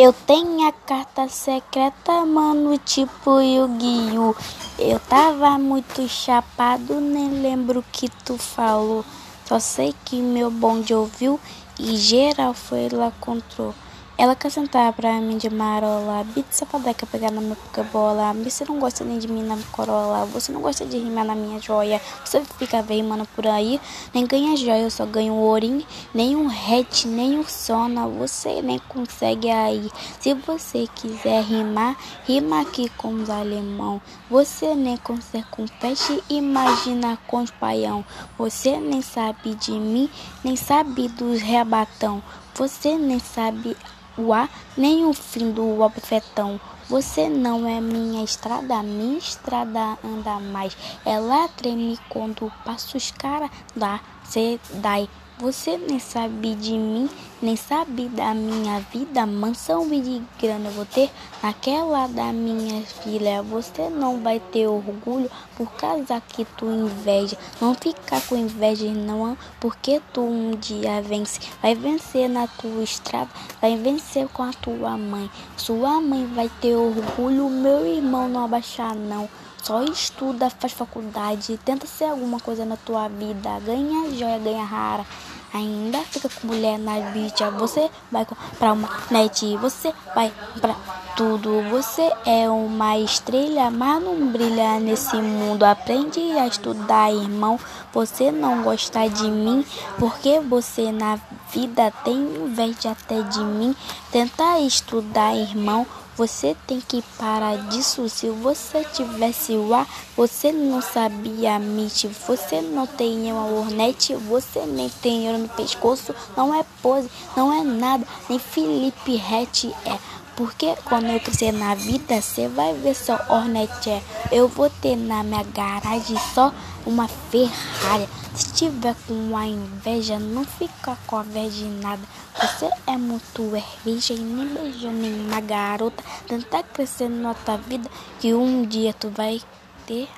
Eu tenho a carta secreta, mano, tipo Yu-Gi-Oh! Eu tava muito chapado, nem lembro o que tu falou. Só sei que meu bonde ouviu e geral foi lá control. Ela quer sentar pra mim de marola, bita sapadeca pegar na minha bola. Você não gosta nem de mim na corola, você não gosta de rimar na minha joia. Você fica mano por aí, nem ganha joia, eu só ganho ourinho, nem um hat, nem um sona, você nem consegue aí. Se você quiser rimar, rima aqui com os alemão. Você nem consegue com peixe, imagina com os paião. Você nem sabe de mim, nem sabe dos rebatão. Você nem sabe o A, nem o fim do alfetão. Você não é minha estrada, minha estrada anda mais. Ela treme quando passo os caras da cê dai. Você nem sabe de mim, nem sabe da minha vida. Mansão e de grana vou ter naquela da minha filha. Você não vai ter orgulho por causa que tu inveja. Não fica com inveja não, porque tu um dia vence. Vai vencer na tua estrada, vai vencer com a tua mãe. Sua mãe vai ter orgulho, meu irmão não abaixar não. Só estuda, faz faculdade, tenta ser alguma coisa na tua vida, ganha joia, ganha rara. Ainda fica com mulher na bicha, você vai pra uma net, você vai pra tudo. Você é uma estrela, mas não brilha nesse mundo. Aprende a estudar, irmão. Você não gosta de mim, porque você na vida tem inveja até de mim. Tenta estudar, irmão. Você tem que parar disso. Se você tivesse o ar, você não sabia MIT. Você não tem uma hornet, você nem tem ouro no pescoço. Não é pose, não é nada. Nem Felipe Rett é. Porque quando eu crescer na vida, você vai ver só Hornet. Eu vou ter na minha garagem só uma Ferrari. Se tiver com uma inveja, não fica com a inveja de nada. Você é muito virgem, nem beijou nenhuma garota. Tenta crescer na tua vida que um dia tu vai ter.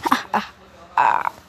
ah, ah, ah.